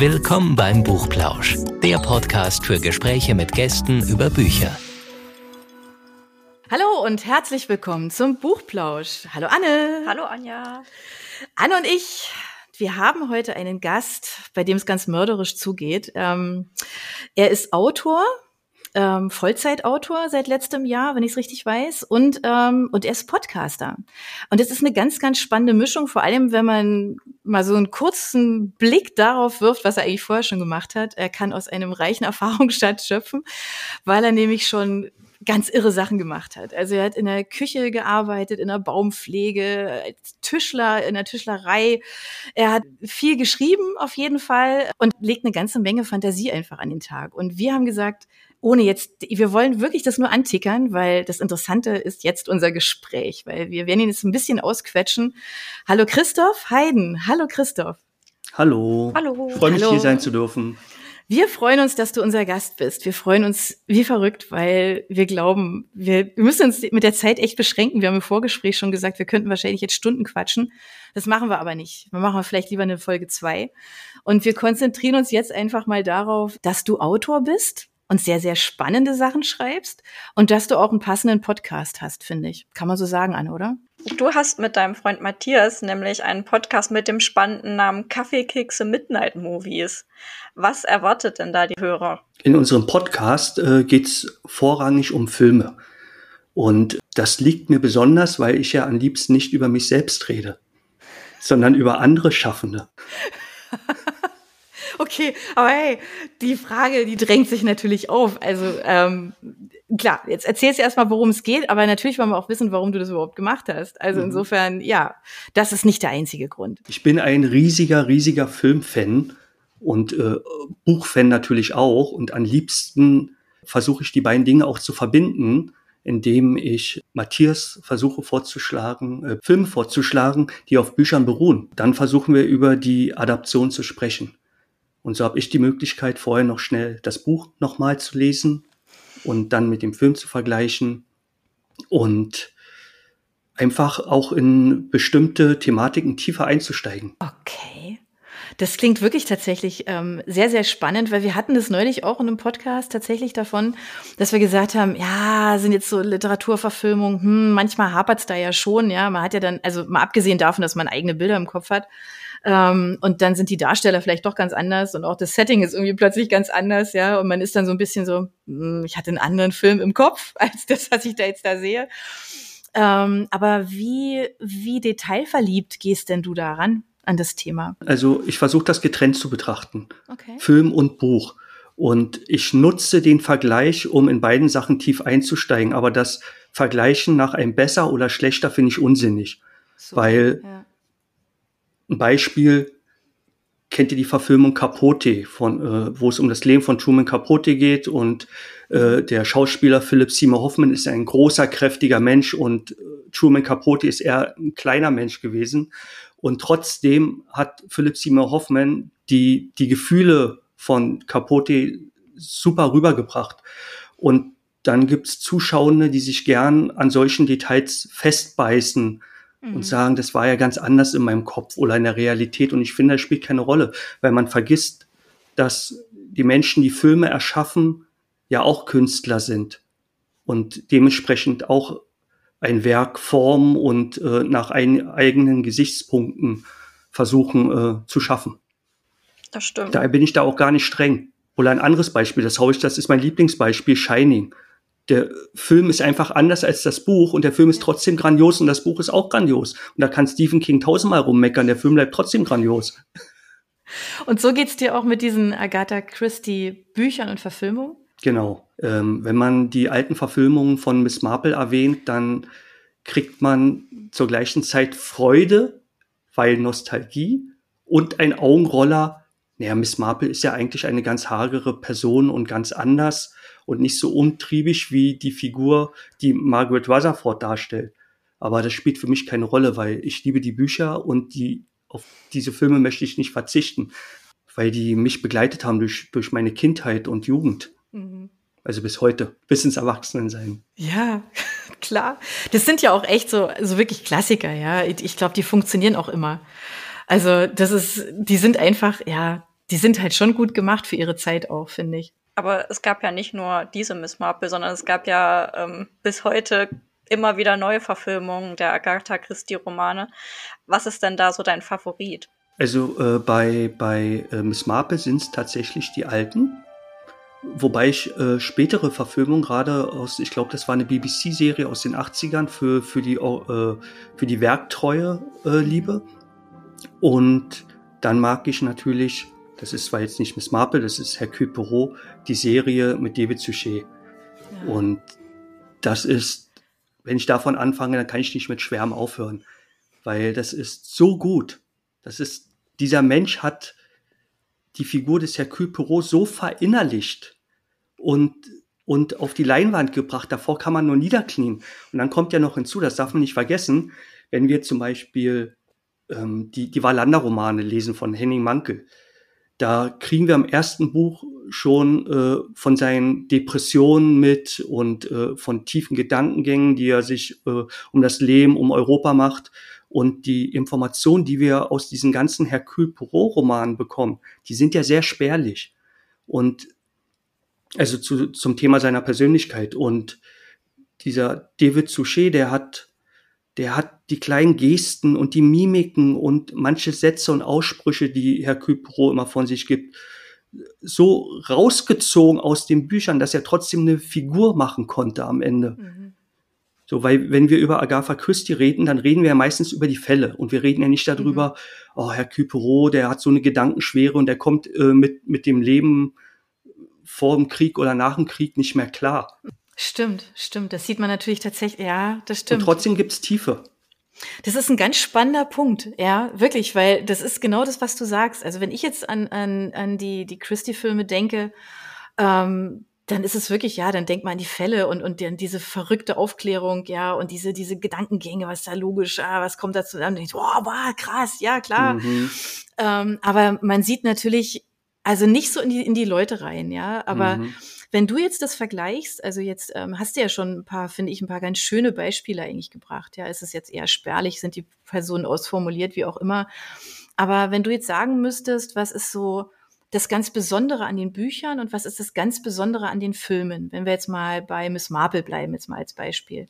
Willkommen beim Buchplausch, der Podcast für Gespräche mit Gästen über Bücher. Hallo und herzlich willkommen zum Buchplausch. Hallo Anne. Hallo Anja. Anne und ich, wir haben heute einen Gast, bei dem es ganz mörderisch zugeht. Ähm, er ist Autor, ähm, Vollzeitautor seit letztem Jahr, wenn ich es richtig weiß, und ähm, und er ist Podcaster. Und das ist eine ganz, ganz spannende Mischung, vor allem wenn man mal so einen kurzen Blick darauf wirft, was er eigentlich vorher schon gemacht hat. Er kann aus einem reichen Erfahrungsschatz schöpfen, weil er nämlich schon ganz irre Sachen gemacht hat. Also er hat in der Küche gearbeitet, in der Baumpflege, als Tischler, in der Tischlerei. Er hat viel geschrieben auf jeden Fall und legt eine ganze Menge Fantasie einfach an den Tag. Und wir haben gesagt, ohne jetzt, wir wollen wirklich das nur antickern, weil das Interessante ist jetzt unser Gespräch, weil wir werden ihn jetzt ein bisschen ausquetschen. Hallo Christoph Heiden. Hallo Christoph. Hallo. Hallo. Ich freue mich, Hallo. hier sein zu dürfen. Wir freuen uns, dass du unser Gast bist. Wir freuen uns wie verrückt, weil wir glauben, wir, wir müssen uns mit der Zeit echt beschränken. Wir haben im Vorgespräch schon gesagt, wir könnten wahrscheinlich jetzt Stunden quatschen. Das machen wir aber nicht. Wir machen vielleicht lieber eine Folge zwei. Und wir konzentrieren uns jetzt einfach mal darauf, dass du Autor bist und sehr, sehr spannende Sachen schreibst und dass du auch einen passenden Podcast hast, finde ich. Kann man so sagen, Anne, oder? Du hast mit deinem Freund Matthias nämlich einen Podcast mit dem spannenden Namen Kaffeekekse Midnight Movies. Was erwartet denn da die Hörer? In unserem Podcast äh, geht es vorrangig um Filme. Und das liegt mir besonders, weil ich ja am liebsten nicht über mich selbst rede, sondern über andere Schaffende. Okay, aber hey, die Frage, die drängt sich natürlich auf. Also ähm, klar, jetzt erzählst du erstmal, worum es geht, aber natürlich wollen wir auch wissen, warum du das überhaupt gemacht hast. Also Mhm. insofern, ja, das ist nicht der einzige Grund. Ich bin ein riesiger, riesiger Filmfan und äh, Buchfan natürlich auch. Und am liebsten versuche ich die beiden Dinge auch zu verbinden, indem ich Matthias versuche vorzuschlagen, äh, Filme vorzuschlagen, die auf Büchern beruhen. Dann versuchen wir über die Adaption zu sprechen. Und so habe ich die Möglichkeit, vorher noch schnell das Buch nochmal zu lesen und dann mit dem Film zu vergleichen und einfach auch in bestimmte Thematiken tiefer einzusteigen. Okay. Das klingt wirklich tatsächlich ähm, sehr, sehr spannend, weil wir hatten das neulich auch in einem Podcast tatsächlich davon, dass wir gesagt haben, ja, sind jetzt so Literaturverfilmungen, hm, manchmal hapert's da ja schon, ja, man hat ja dann, also mal abgesehen davon, dass man eigene Bilder im Kopf hat, ähm, und dann sind die Darsteller vielleicht doch ganz anders und auch das Setting ist irgendwie plötzlich ganz anders, ja. Und man ist dann so ein bisschen so, hm, ich hatte einen anderen Film im Kopf als das, was ich da jetzt da sehe. Ähm, aber wie, wie detailverliebt gehst denn du daran, an das Thema? Also ich versuche das getrennt zu betrachten, Okay. Film und Buch. Und ich nutze den Vergleich, um in beiden Sachen tief einzusteigen. Aber das Vergleichen nach einem besser oder schlechter finde ich unsinnig. So, Weil- ja. Ein Beispiel, kennt ihr die Verfilmung Capote, von, äh, wo es um das Leben von Truman Capote geht und äh, der Schauspieler Philip Seymour Hoffman ist ein großer, kräftiger Mensch und äh, Truman Capote ist eher ein kleiner Mensch gewesen. Und trotzdem hat Philip Seymour Hoffman die, die Gefühle von Capote super rübergebracht. Und dann gibt's Zuschauende, die sich gern an solchen Details festbeißen Mhm. und sagen, das war ja ganz anders in meinem Kopf oder in der Realität. Und ich finde, das spielt keine Rolle, weil man vergisst, dass die Menschen, die Filme erschaffen, ja auch Künstler sind und dementsprechend auch ein Werk formen und äh, nach ein, eigenen Gesichtspunkten versuchen äh, zu schaffen. Das stimmt. Daher bin ich da auch gar nicht streng. Oder ein anderes Beispiel, das hau ich, das ist mein Lieblingsbeispiel, Shining. Der Film ist einfach anders als das Buch und der Film ist trotzdem grandios und das Buch ist auch grandios. Und da kann Stephen King tausendmal rummeckern, der Film bleibt trotzdem grandios. Und so geht's dir auch mit diesen Agatha Christie Büchern und Verfilmungen? Genau. Ähm, wenn man die alten Verfilmungen von Miss Marple erwähnt, dann kriegt man zur gleichen Zeit Freude, weil Nostalgie und ein Augenroller. Naja, Miss Marple ist ja eigentlich eine ganz hagere Person und ganz anders und nicht so umtriebig wie die Figur, die Margaret Rutherford darstellt. Aber das spielt für mich keine Rolle, weil ich liebe die Bücher und die, auf diese Filme möchte ich nicht verzichten, weil die mich begleitet haben durch, durch meine Kindheit und Jugend. Mhm. Also bis heute, bis ins Erwachsenensein. Ja, klar. Das sind ja auch echt so, so wirklich Klassiker, ja. Ich glaube, die funktionieren auch immer. Also, das ist, die sind einfach, ja, die sind halt schon gut gemacht für ihre Zeit auch, finde ich. Aber es gab ja nicht nur diese Miss Marple, sondern es gab ja ähm, bis heute immer wieder neue Verfilmungen der Agatha Christie-Romane. Was ist denn da so dein Favorit? Also äh, bei, bei äh, Miss Marple sind es tatsächlich die alten. Wobei ich äh, spätere Verfilmungen gerade aus, ich glaube, das war eine BBC-Serie aus den 80ern für, für, die, äh, für die Werktreue äh, liebe. Und dann mag ich natürlich, das ist zwar jetzt nicht Miss Marple, das ist Hercule Poirot, die Serie mit David Suchet. Ja. Und das ist, wenn ich davon anfange, dann kann ich nicht mit Schwärmen aufhören. Weil das ist so gut. Das ist, dieser Mensch hat die Figur des Hercule Poirot so verinnerlicht und, und auf die Leinwand gebracht. Davor kann man nur niederknien. Und dann kommt ja noch hinzu, das darf man nicht vergessen, wenn wir zum Beispiel ähm, die, die Wallander-Romane lesen von Henning Mankel. Da kriegen wir im ersten Buch schon äh, von seinen Depressionen mit und äh, von tiefen Gedankengängen, die er sich äh, um das Leben, um Europa macht. Und die Informationen, die wir aus diesen ganzen Hercule Poirot-Romanen bekommen, die sind ja sehr spärlich. Und also zu, zum Thema seiner Persönlichkeit. Und dieser David Suchet, der hat, der hat die kleinen Gesten und die Mimiken und manche Sätze und Aussprüche, die Hercule Poirot immer von sich gibt, so rausgezogen aus den Büchern, dass er trotzdem eine Figur machen konnte am Ende. Mhm. So, weil wenn wir über Agatha Christie reden, dann reden wir ja meistens über die Fälle und wir reden ja nicht darüber, mhm. oh, Herr Küpero, der hat so eine Gedankenschwere und der kommt äh, mit, mit dem Leben vor dem Krieg oder nach dem Krieg nicht mehr klar. Stimmt, stimmt. Das sieht man natürlich tatsächlich, ja, das stimmt. Und trotzdem gibt's Tiefe. Das ist ein ganz spannender Punkt, ja, wirklich, weil das ist genau das, was du sagst. Also wenn ich jetzt an, an, an die, die Christie-Filme denke, ähm, dann ist es wirklich, ja, dann denkt man an die Fälle und, und dann diese verrückte Aufklärung, ja, und diese, diese Gedankengänge, was da logisch, ah, was kommt dazu? Dann denkt, oh, wow, krass, ja, klar. Mhm. Ähm, aber man sieht natürlich, also nicht so in die, in die Leute rein, ja, aber mhm. wenn du jetzt das vergleichst, also jetzt ähm, hast du ja schon ein paar, finde ich, ein paar ganz schöne Beispiele eigentlich gebracht, ja, ist es jetzt eher spärlich, sind die Personen ausformuliert, wie auch immer. Aber wenn du jetzt sagen müsstest, was ist so, das ganz Besondere an den Büchern und was ist das ganz Besondere an den Filmen? Wenn wir jetzt mal bei Miss Marple bleiben, jetzt mal als Beispiel.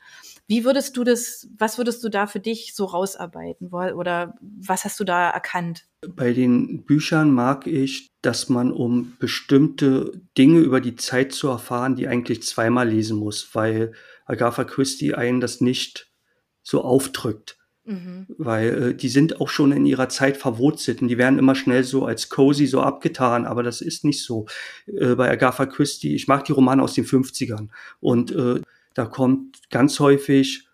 Wie würdest du das, was würdest du da für dich so rausarbeiten? Oder was hast du da erkannt? Bei den Büchern mag ich, dass man, um bestimmte Dinge über die Zeit zu erfahren, die eigentlich zweimal lesen muss, weil Agatha Christie einen das nicht so aufdrückt. Mhm. Weil äh, die sind auch schon in ihrer Zeit verwurzelt und die werden immer schnell so als cozy so abgetan, aber das ist nicht so. Äh, bei Agatha Christie, ich mag die Romane aus den 50ern und äh, da kommt ganz häufig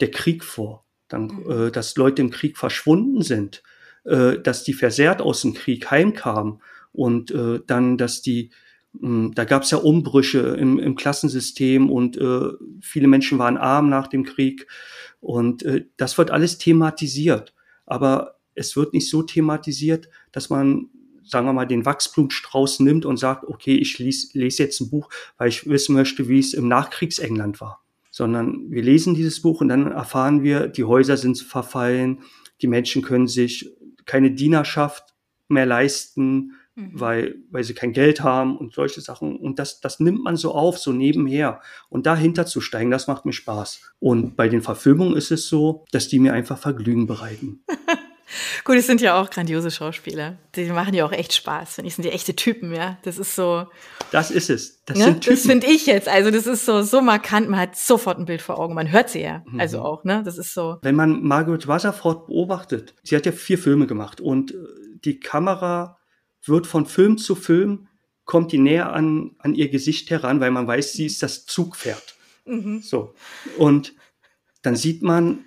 der Krieg vor, dann, mhm. äh, dass Leute im Krieg verschwunden sind, äh, dass die versehrt aus dem Krieg heimkamen und äh, dann, dass die da gab es ja Umbrüche im, im Klassensystem und äh, viele Menschen waren arm nach dem Krieg. Und äh, das wird alles thematisiert. Aber es wird nicht so thematisiert, dass man, sagen wir mal, den Wachsblumenstrauß nimmt und sagt, okay, ich lies, lese jetzt ein Buch, weil ich wissen möchte, wie es im Nachkriegsengland war. Sondern wir lesen dieses Buch und dann erfahren wir, die Häuser sind verfallen, die Menschen können sich keine Dienerschaft mehr leisten, mhm. weil, weil sie kein Geld haben und solche Sachen. Und das, das nimmt man so auf, so nebenher. Und dahinter zu steigen, das macht mir Spaß. Und bei den Verfilmungen ist es so, dass die mir einfach Vergnügen bereiten. Gut, es sind ja auch grandiose Schauspieler. Die machen ja auch echt Spaß. Finde ich, sind die echte Typen, ja. Das ist so. Das ist es. Das, ne? das finde ich jetzt. Also, das ist so, so markant. Man hat sofort ein Bild vor Augen. Man hört sie ja. Mhm. Also auch, ne? Das ist so. Wenn man Margaret Rutherford beobachtet, sie hat ja vier Filme gemacht und äh, die Kamera wird von Film zu Film, kommt die näher an, an ihr Gesicht heran, weil man weiß, sie ist das Zugpferd. Mhm. So. Und dann sieht man,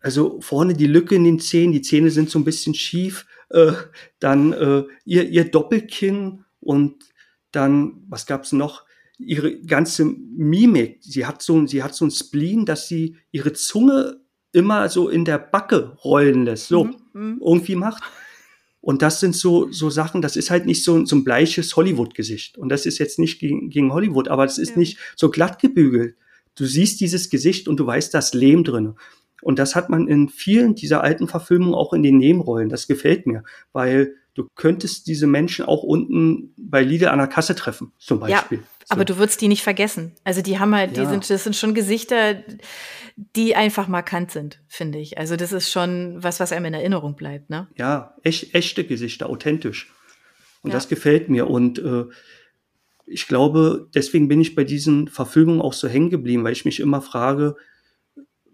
also vorne die Lücke in den Zähnen, die Zähne sind so ein bisschen schief, äh, dann äh, ihr, ihr Doppelkinn und dann, was gab's noch? Ihre ganze Mimik. Sie hat so, sie hat so ein Spleen, dass sie ihre Zunge immer so in der Backe rollen lässt, so mhm. mhm. irgendwie macht. Und das sind so, so Sachen, das ist halt nicht so, so ein bleiches Hollywood-Gesicht. Und das ist jetzt nicht gegen, gegen Hollywood, aber es ist ja. nicht so glatt gebügelt. Du siehst dieses Gesicht und du weißt, das Lehm drin. Und das hat man in vielen dieser alten Verfilmungen auch in den Nebenrollen. Das gefällt mir, weil Du könntest diese Menschen auch unten bei Lidl an der Kasse treffen, zum Beispiel. Ja, aber du würdest die nicht vergessen. Also die haben halt, die Ja. sind, das sind schon Gesichter, die einfach markant sind, finde ich. Also das ist schon was, was einem in Erinnerung bleibt, ne? Ja, echt, echte Gesichter, authentisch. Und Ja. das gefällt mir. Und äh, ich glaube, deswegen bin ich bei diesen Verfilmungen auch so hängen geblieben, weil ich mich immer frage,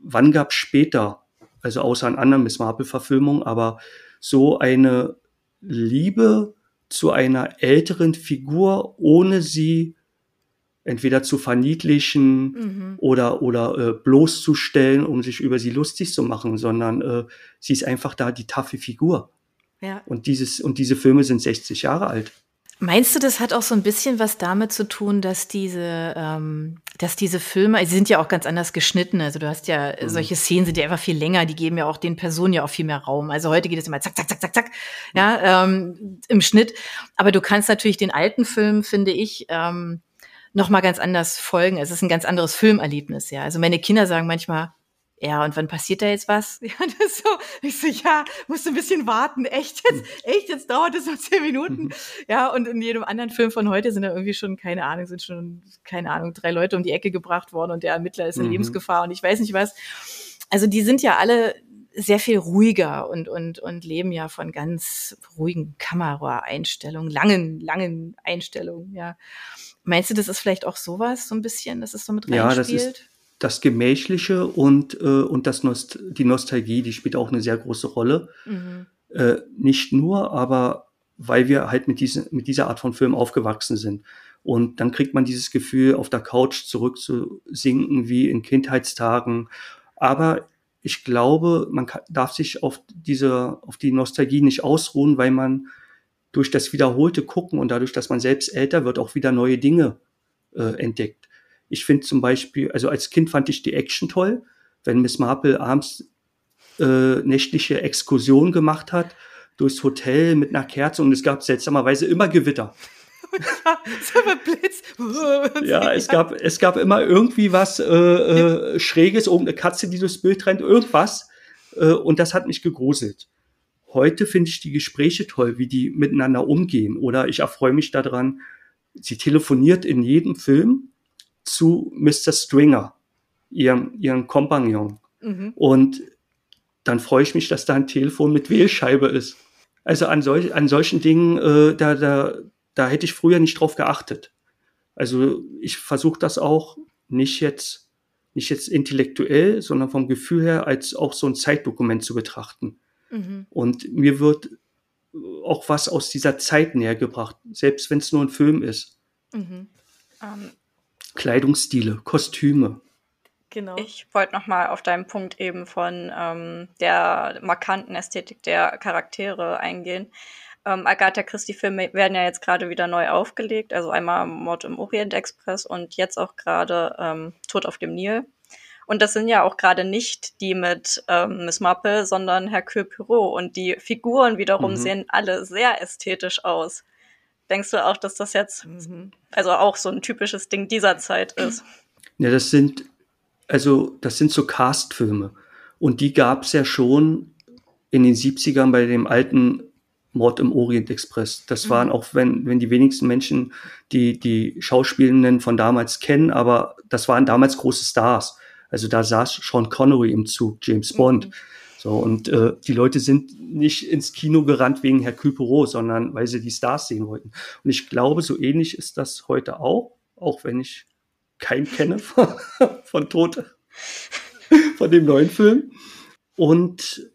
wann gab es später, also außer an anderen Miss Marple-Verfilmungen, aber so eine Liebe zu einer älteren Figur, ohne sie entweder zu verniedlichen Mhm. oder, oder äh, bloßzustellen, um sich über sie lustig zu machen, sondern äh, sie ist einfach da die taffe Figur. Ja. Und, dieses, und diese Filme sind 60 Jahre alt. Meinst du, das hat auch so ein bisschen was damit zu tun, dass diese, ähm, dass diese Filme, sie sind ja auch ganz anders geschnitten. Also du hast ja Mhm. solche Szenen sind ja einfach viel länger, die geben ja auch den Personen ja auch viel mehr Raum. Also heute geht es immer zack, zack, zack, zack, zack, ja, ähm, im Schnitt. Aber du kannst natürlich den alten Film, finde ich, ähm, noch mal ganz anders folgen. Es ist ein ganz anderes Filmerlebnis, ja. Also meine Kinder sagen manchmal, ja, und wann passiert da jetzt was? Ja, das ist so, ich so, ja, musst du ein bisschen warten. Echt jetzt, echt, jetzt dauert es noch zehn Minuten. Ja, und in jedem anderen Film von heute sind da irgendwie schon, keine Ahnung, sind schon, keine Ahnung, drei Leute um die Ecke gebracht worden und der Ermittler ist in Mhm. Lebensgefahr und ich weiß nicht was. Also die sind ja alle sehr viel ruhiger und, und, und leben ja von ganz ruhigen Kameraeinstellungen, langen, langen Einstellungen, ja. Meinst du, das ist vielleicht auch sowas, so ein bisschen, dass es so mit Ja, das reinspielt? ist das Gemächliche und, äh, und das Nost die Nostalgie, die spielt auch eine sehr große Rolle. Mhm. Äh, nicht nur, aber weil wir halt mit, diesen, mit dieser Art von Film aufgewachsen sind. Und dann kriegt man dieses Gefühl, auf der Couch zurückzusinken wie in Kindheitstagen. Aber ich glaube, man kann, darf sich auf diese, auf die Nostalgie nicht ausruhen, weil man durch das wiederholte Gucken und dadurch, dass man selbst älter wird, auch wieder neue Dinge äh, entdeckt. Ich finde zum Beispiel, also als Kind fand ich die Action toll, wenn Miss Marple abends äh, nächtliche Exkursion gemacht hat durchs Hotel mit einer Kerze und es gab seltsamerweise immer Gewitter. Ja, es gab, es gab immer irgendwie was äh, äh, Schräges, irgendeine Katze, die durchs Bild rennt, irgendwas. Äh, und das hat mich gegruselt. Heute finde ich die Gespräche toll, wie die miteinander umgehen. Oder ich erfreue mich daran, sie telefoniert in jedem Film zu Mr. Stringer, ihrem, ihrem Kompagnon. Mhm. Und dann freue ich mich, dass da ein Telefon mit Wählscheibe ist. Also an, solch, an solchen Dingen, äh, da, da, da hätte ich früher nicht drauf geachtet. Also ich versuche das auch nicht jetzt, nicht jetzt intellektuell, sondern vom Gefühl her als auch so ein Zeitdokument zu betrachten. Mhm. Und mir wird auch was aus dieser Zeit näher gebracht, selbst wenn es nur ein Film ist. Mhm. Ähm, Kleidungsstile, Kostüme. Genau. Ich wollte noch mal auf deinen Punkt eben von ähm, der markanten Ästhetik der Charaktere eingehen. Ähm, Agatha Christie-Filme werden ja jetzt gerade wieder neu aufgelegt, also einmal Mord im Orient Express und jetzt auch gerade ähm, Tod auf dem Nil. Und das sind ja auch gerade nicht die mit ähm, Miss Marple, sondern Hercule Poirot. Und die Figuren wiederum Mhm. sehen alle sehr ästhetisch aus. Denkst du auch, dass das jetzt Mhm. also auch so ein typisches Ding dieser Zeit ist? Ja, das sind, also das sind so Cast-Filme. Und die gab es ja schon in den 70ern bei dem alten Mord im Orient Express. Das Mhm. waren auch, wenn, wenn die wenigsten Menschen die, die Schauspielenden von damals kennen, aber das waren damals große Stars. Also da saß Sean Connery im Zug, James Bond. Mhm. So, und äh, die Leute sind nicht ins Kino gerannt wegen Hercule Poirot, sondern weil sie die Stars sehen wollten. Und ich glaube, so ähnlich ist das heute auch, auch wenn ich keinen kenne von, von Tote, von dem neuen Film. Und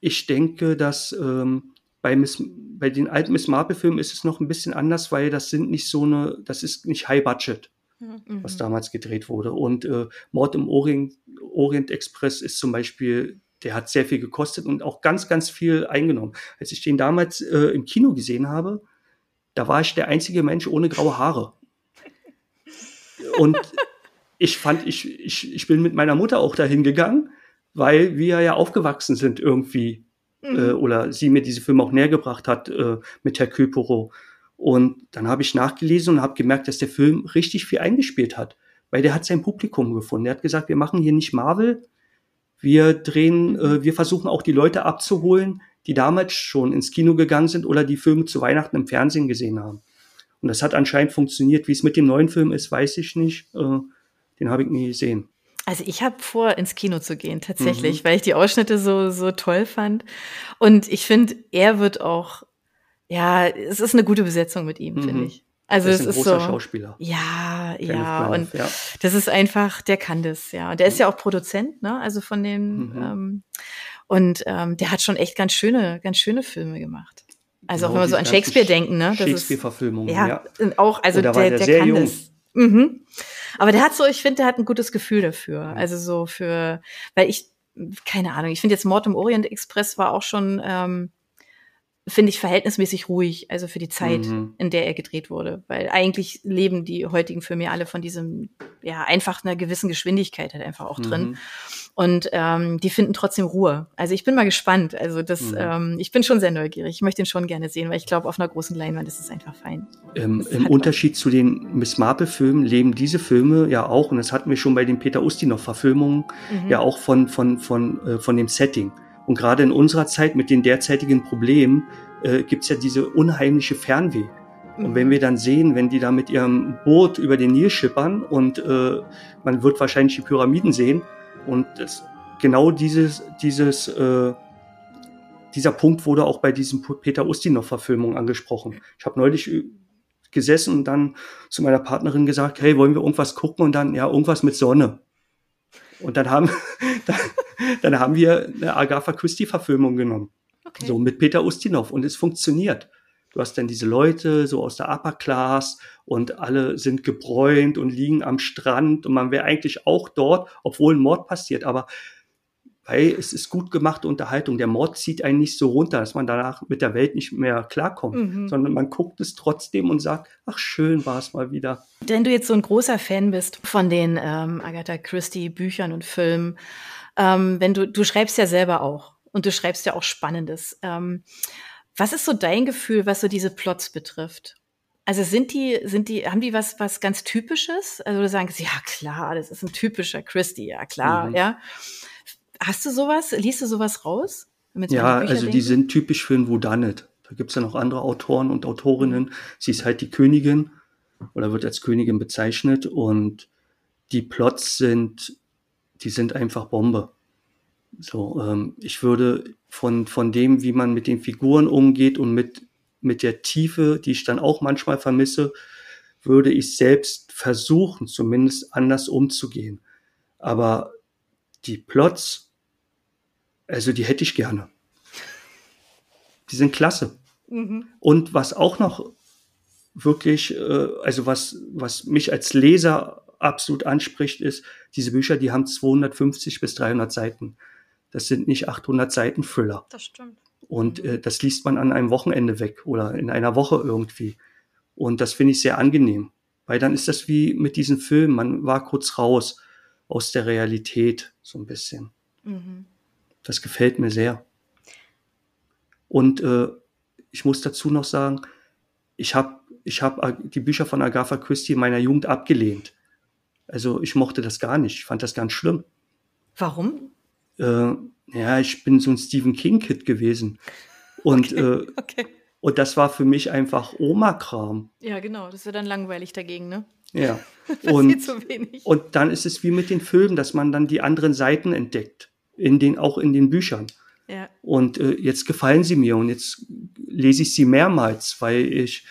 ich denke, dass ähm, bei, Miss, bei den alten Miss Marple-Filmen ist es noch ein bisschen anders, weil das sind nicht so eine, das ist nicht High Budget Mhm. was damals gedreht wurde. Und äh, Mord im Orient, Orient Express ist zum Beispiel, der hat sehr viel gekostet und auch ganz, ganz viel eingenommen. Als ich den damals äh, im Kino gesehen habe, da war ich der einzige Mensch ohne graue Haare. Und ich fand, ich, ich, ich bin mit meiner Mutter auch dahin gegangen, weil wir ja aufgewachsen sind irgendwie Mhm. äh, oder sie mir diese Filme auch näher gebracht hat äh, mit Hercule Poirot. Und dann habe ich nachgelesen und habe gemerkt, dass der Film richtig viel eingespielt hat, weil der hat sein Publikum gefunden. Der hat gesagt, wir machen hier nicht Marvel, wir drehen, äh, wir versuchen auch die Leute abzuholen, die damals schon ins Kino gegangen sind oder die Filme zu Weihnachten im Fernsehen gesehen haben. Und das hat anscheinend funktioniert. Wie es mit dem neuen Film ist, weiß ich nicht. Äh, den habe ich nie gesehen. Also ich habe vor, ins Kino zu gehen, tatsächlich, mhm. weil ich die Ausschnitte so, so toll fand. Und ich finde, er wird auch, ja, es ist eine gute Besetzung mit ihm, mhm. finde ich. Also ist es ist so. Schauspieler. Ja, Kenneth ja. und ja. das ist einfach, der kann das, ja. Und der ist ja auch Produzent, ne? Also von den, mhm. ähm, und ähm, der hat schon echt ganz schöne, ganz schöne Filme gemacht. Also genau, auch wenn wir so an Shakespeare denken, ne? Shakespeare-Verfilmung, ja, ja. Auch, also der, der, der kann jung. das. Mhm. Aber der hat so, ich finde, der hat ein gutes Gefühl dafür. Also so für, weil ich, keine Ahnung, ich finde jetzt Mord im Orient Express war auch schon, ähm, finde ich verhältnismäßig ruhig, also für die Zeit, mhm. in der er gedreht wurde. Weil eigentlich leben die heutigen Filme alle von diesem, ja, einfach einer gewissen Geschwindigkeit halt einfach auch drin. Mhm. Und ähm, die finden trotzdem Ruhe. Also ich bin mal gespannt. Also das, mhm. ähm, ich bin schon sehr neugierig. Ich möchte ihn schon gerne sehen, weil ich glaube, auf einer großen Leinwand ist es einfach fein. Ähm, Im Unterschied was. zu den Miss Marple-Filmen leben diese Filme ja auch, und das hatten wir schon bei den Peter Ustinov-Verfilmungen, mhm. ja auch von, von, von, äh, von dem Setting. Und gerade in unserer Zeit mit den derzeitigen Problemen äh, gibt ja diese unheimliche Fernweh. Und mhm. wenn wir dann sehen, wenn die da mit ihrem Boot über den Nil schippern und äh, man wird wahrscheinlich die Pyramiden sehen und das, genau dieses, dieses, äh, dieser Punkt wurde auch bei diesem Peter Ustinov-Verfilmung angesprochen. Ich habe neulich gesessen und dann zu meiner Partnerin gesagt, hey, wollen wir irgendwas gucken? Und dann, ja, irgendwas mit Sonne. Und dann haben, dann, dann haben wir eine Agatha Christie-Verfilmung genommen. Okay. So mit Peter Ustinov. Und es funktioniert. Du hast dann diese Leute so aus der Upper Class und alle sind gebräunt und liegen am Strand und man wäre eigentlich auch dort, obwohl ein Mord passiert. Aber weil es ist gut gemachte Unterhaltung. Der Mord zieht einen nicht so runter, dass man danach mit der Welt nicht mehr klarkommt, mhm. sondern man guckt es trotzdem und sagt, ach schön war es mal wieder. Wenn du jetzt so ein großer Fan bist von den ähm, Agatha Christie Büchern und Filmen, ähm, wenn du, du schreibst ja selber auch und du schreibst ja auch Spannendes. Ähm, was ist so dein Gefühl, was so diese Plots betrifft? Also sind die, sind die, haben die was, was ganz Typisches? Also du sagst, ja klar, das ist ein typischer Christie, ja klar, mhm. ja. Hast du sowas? Liest du sowas raus? Ja, also denken? die sind typisch für ein Whodunit. Da gibt's ja noch andere Autoren und Autorinnen. Sie ist halt die Königin oder wird als Königin bezeichnet und die Plots sind, die sind einfach Bombe. So, ähm, ich würde von, von dem, wie man mit den Figuren umgeht und mit, mit der Tiefe, die ich dann auch manchmal vermisse, würde ich selbst versuchen, zumindest anders umzugehen. Aber die Plots also die hätte ich gerne. Die sind klasse. Mhm. Und was auch noch wirklich, äh, also was, was mich als Leser absolut anspricht, ist, diese Bücher, die haben 250 bis 300 Seiten. Das sind nicht 800 Seiten Füller. Das stimmt. Und äh, das liest man an einem Wochenende weg oder in einer Woche irgendwie. Und das finde ich sehr angenehm. Weil dann ist das wie mit diesen Filmen. Man war kurz raus aus der Realität, so ein bisschen. Mhm. Das gefällt mir sehr. Und äh, ich muss dazu noch sagen, ich habe ich hab die Bücher von Agatha Christie in meiner Jugend abgelehnt. Also ich mochte das gar nicht. Ich fand das ganz schlimm. Warum? Äh, ja, ich bin so ein Stephen King-Kid gewesen. Und, okay. Äh, okay. und das war für mich einfach Oma-Kram. Ja, genau. Das ist dann langweilig dagegen, ne? Ja. und, und dann ist es wie mit den Filmen, dass man dann die anderen Seiten entdeckt in den, auch in den Büchern. Ja. Und äh, jetzt gefallen sie mir und jetzt lese ich sie mehrmals, weil ich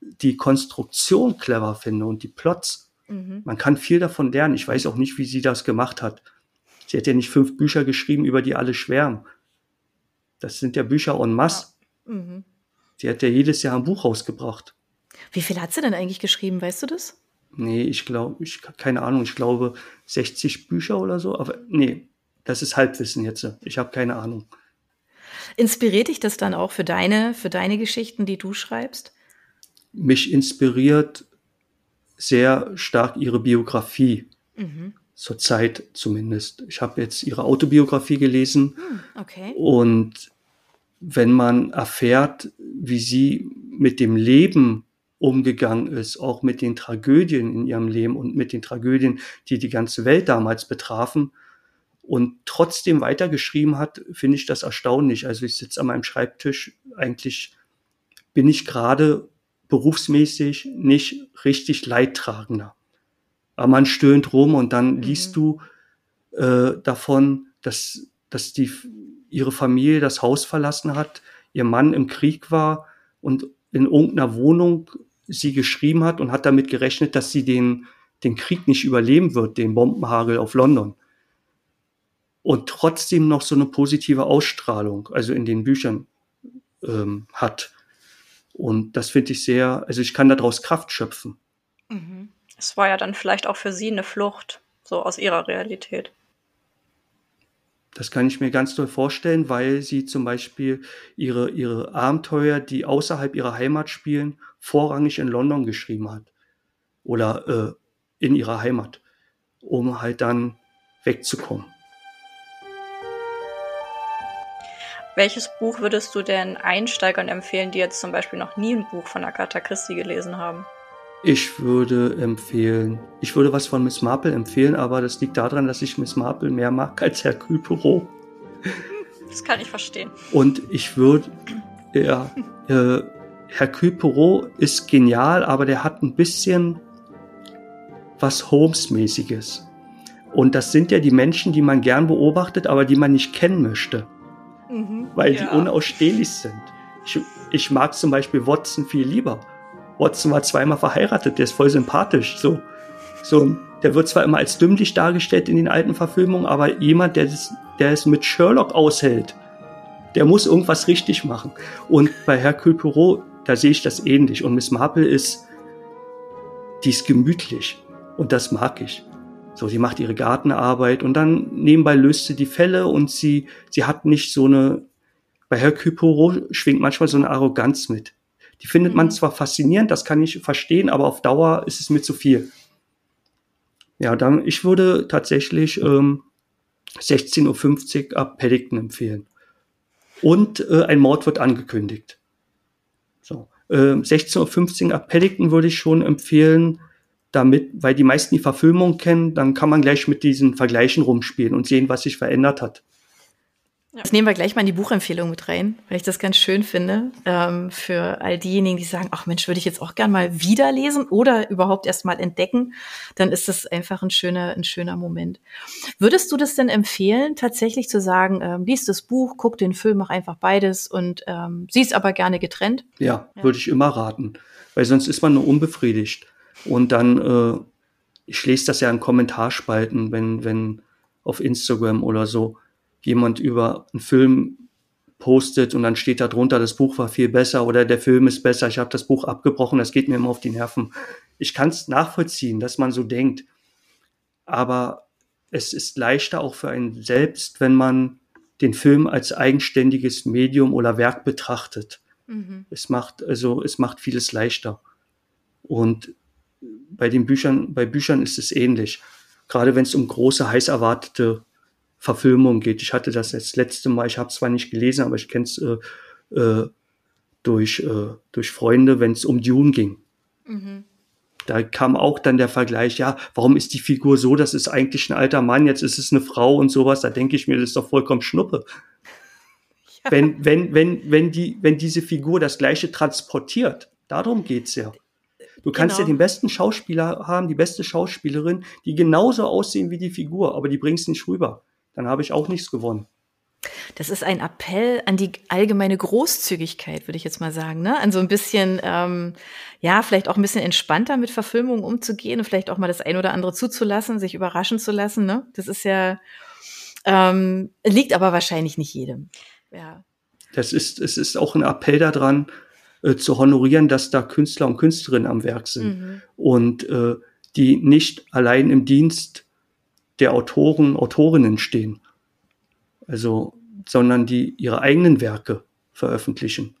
die Konstruktion clever finde und die Plots. Mhm. Man kann viel davon lernen. Ich weiß auch nicht, wie sie das gemacht hat. Sie hat ja nicht fünf Bücher geschrieben, über die alle schwärmen. Das sind ja Bücher en masse. Ja. Mhm. Sie hat ja jedes Jahr ein Buch rausgebracht. Wie viel hat sie denn eigentlich geschrieben, weißt du das? Nee, ich glaube, ich keine Ahnung, ich glaube 60 Bücher oder so, aber nee, das ist Halbwissen jetzt. Ich habe keine Ahnung. Inspiriert dich das dann auch für deine, für deine Geschichten, die du schreibst? Mich inspiriert sehr stark ihre Biografie. Mhm. Zurzeit zumindest. Ich habe jetzt ihre Autobiografie gelesen. Hm, okay. Und wenn man erfährt, wie sie mit dem Leben umgegangen ist, auch mit den Tragödien in ihrem Leben und mit den Tragödien, die die ganze Welt damals betrafen, und trotzdem weitergeschrieben hat, finde ich das erstaunlich. Also ich sitze an meinem Schreibtisch, eigentlich bin ich gerade berufsmäßig nicht richtig Leidtragender. Aber man stöhnt rum und dann mhm. liest du äh, davon, dass, dass die, ihre Familie das Haus verlassen hat, ihr Mann im Krieg war und in irgendeiner Wohnung sie geschrieben hat und hat damit gerechnet, dass sie den, den Krieg nicht überleben wird, den Bombenhagel auf London. Und trotzdem noch so eine positive Ausstrahlung, also in den Büchern ähm, hat. Und das finde ich sehr, also ich kann daraus Kraft schöpfen. Mhm. Es war ja dann vielleicht auch für sie eine Flucht, so aus ihrer Realität. Das kann ich mir ganz toll vorstellen, weil sie zum Beispiel ihre, ihre Abenteuer, die außerhalb ihrer Heimat spielen, vorrangig in London geschrieben hat. Oder äh, in ihrer Heimat, um halt dann wegzukommen. Welches Buch würdest du denn Einsteigern empfehlen, die jetzt zum Beispiel noch nie ein Buch von Agatha Christie gelesen haben? Ich würde empfehlen, ich würde was von Miss Marple empfehlen, aber das liegt daran, dass ich Miss Marple mehr mag als Hercule Poirot. Das kann ich verstehen. Und ich würde, ja, äh, Hercule Poirot ist genial, aber der hat ein bisschen was Holmes-mäßiges. Und das sind ja die Menschen, die man gern beobachtet, aber die man nicht kennen möchte. Mhm, weil ja. die unausstehlich sind. Ich, ich mag zum Beispiel Watson viel lieber Watson war zweimal verheiratet, der ist voll sympathisch. So, so, der wird zwar immer als dümmlich dargestellt in den alten Verfilmungen, aber jemand, der es, der es mit Sherlock aushält, der muss irgendwas richtig machen. Und bei Hercule Poirot, da sehe ich das ähnlich. Und Miss Marple ist, die ist gemütlich. Und das mag ich. So, sie macht ihre Gartenarbeit und dann nebenbei löst sie die Fälle und sie, sie hat nicht so eine, bei Hercule Poirot schwingt manchmal so eine Arroganz mit. Die findet man mhm. zwar faszinierend, das kann ich verstehen, aber auf Dauer ist es mir zu viel. Ja, dann, ich würde tatsächlich ähm, 16.50 Uhr ab Paddington empfehlen. Und äh, ein Mord wird angekündigt. So, äh, 16.15 Uhr ab Paddington würde ich schon empfehlen, damit, weil die meisten die Verfilmung kennen, dann kann man gleich mit diesen Vergleichen rumspielen und sehen, was sich verändert hat. Das nehmen wir gleich mal in die Buchempfehlung mit rein, weil ich das ganz schön finde. Ähm, für all diejenigen, die sagen, ach Mensch, würde ich jetzt auch gern mal wieder lesen oder überhaupt erst mal entdecken, dann ist das einfach ein schöner, ein schöner Moment. Würdest du das denn empfehlen, tatsächlich zu sagen, ähm, liest das Buch, guck den Film, mach einfach beides und ähm, siehst aber gerne getrennt? Ja, ja, würde ich immer raten, weil sonst ist man nur unbefriedigt. Und dann, äh, ich lese das ja in Kommentarspalten, wenn, wenn auf Instagram oder so jemand über einen Film postet und dann steht da drunter, das Buch war viel besser oder der Film ist besser, ich habe das Buch abgebrochen, das geht mir immer auf die Nerven. Ich kann es nachvollziehen, dass man so denkt, aber es ist leichter auch für einen selbst, wenn man den Film als eigenständiges Medium oder Werk betrachtet. Mhm. Es macht also es macht vieles leichter. Und bei den Büchern, bei Büchern ist es ähnlich. Gerade wenn es um große, heiß erwartete Verfilmung geht. Ich hatte das das letzte Mal, ich habe es zwar nicht gelesen, aber ich kenne es äh, äh, durch, äh, durch Freunde, wenn es um Dune ging. Mhm. Da kam auch dann der Vergleich, ja, warum ist die Figur so, das ist eigentlich ein alter Mann, jetzt ist es eine Frau und sowas. Da denke ich mir, das ist doch vollkommen Schnuppe. Ja. Wenn, wenn, wenn, wenn, die, wenn diese Figur das Gleiche transportiert, darum geht's ja. Du kannst genau. ja den besten Schauspieler haben, die beste Schauspielerin, die genauso aussehen wie die Figur, aber die bringst nicht rüber dann habe ich auch nichts gewonnen. Das ist ein Appell an die allgemeine Großzügigkeit, würde ich jetzt mal sagen, ne? An so ein bisschen, ähm, ja, vielleicht auch ein bisschen entspannter mit Verfilmungen umzugehen und vielleicht auch mal das ein oder andere zuzulassen, sich überraschen zu lassen, ne? Das ist ja, ähm, liegt aber wahrscheinlich nicht jedem. Ja. Das ist, es ist auch ein Appell daran, äh, zu honorieren, dass da Künstler und Künstlerinnen am Werk sind mhm. und äh, die nicht allein im Dienst der Autoren, Autorinnen stehen. Also, sondern die ihre eigenen Werke veröffentlichen.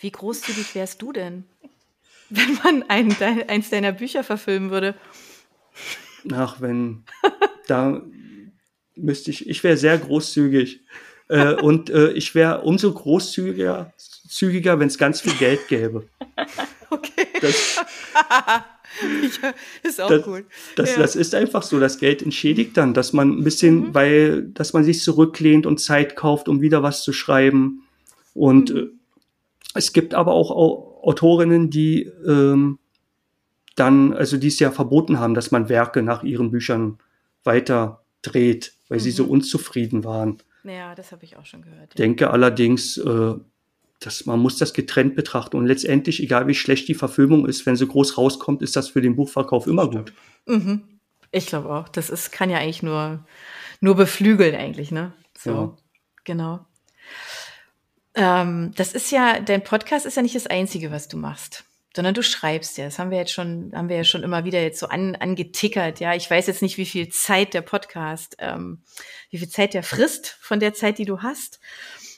Wie großzügig wärst du denn, wenn man ein, eins deiner Bücher verfilmen würde? Ach, wenn, da müsste ich, ich wäre sehr großzügig. Äh, und äh, ich wäre umso großzügiger, zügiger, wenn es ganz viel Geld gäbe. Okay. Das, ja, ist auch das, gut. Das, ja. das ist einfach so. Das Geld entschädigt dann, dass man ein bisschen, mhm. weil, dass man sich zurücklehnt und Zeit kauft, um wieder was zu schreiben. Und mhm. Äh, es gibt aber auch Autorinnen, die ähm, dann, also die es ja verboten haben, dass man Werke nach ihren Büchern weiter dreht, weil mhm. sie so mhm. unzufrieden waren. Ja, das habe ich auch schon gehört. Ja. Denke allerdings, äh, dass man muss das getrennt betrachten und letztendlich, egal wie schlecht die Verfilmung ist, wenn sie groß rauskommt, ist das für den Buchverkauf immer gut. Mhm. Ich glaube auch. Das ist, kann ja eigentlich nur, nur beflügeln eigentlich, ne? So, ja. genau. Ähm, das ist ja, dein Podcast ist ja nicht das Einzige, was du machst sondern du schreibst ja. Das haben wir jetzt schon, haben wir ja schon immer wieder jetzt so an, angetickert. Ja, ich weiß jetzt nicht, wie viel Zeit der Podcast, ähm, wie viel Zeit der frisst von der Zeit, die du hast.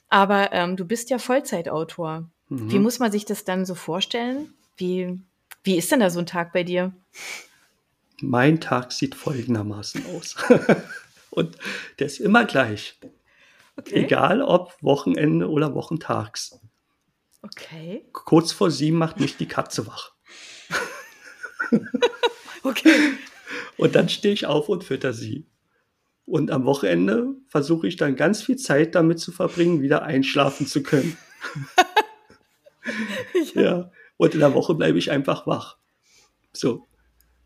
Aber ähm, du bist ja Vollzeitautor. Mhm. Wie muss man sich das dann so vorstellen? Wie, wie ist denn da so ein Tag bei dir? Mein Tag sieht folgendermaßen aus. Und der ist immer gleich. Okay. Egal ob Wochenende oder Wochentags. Okay. Kurz vor sieben macht mich die Katze wach. okay. Und dann stehe ich auf und fütter sie. Und am Wochenende versuche ich dann ganz viel Zeit damit zu verbringen, wieder einschlafen zu können. ja. ja. Und in der Woche bleibe ich einfach wach. So.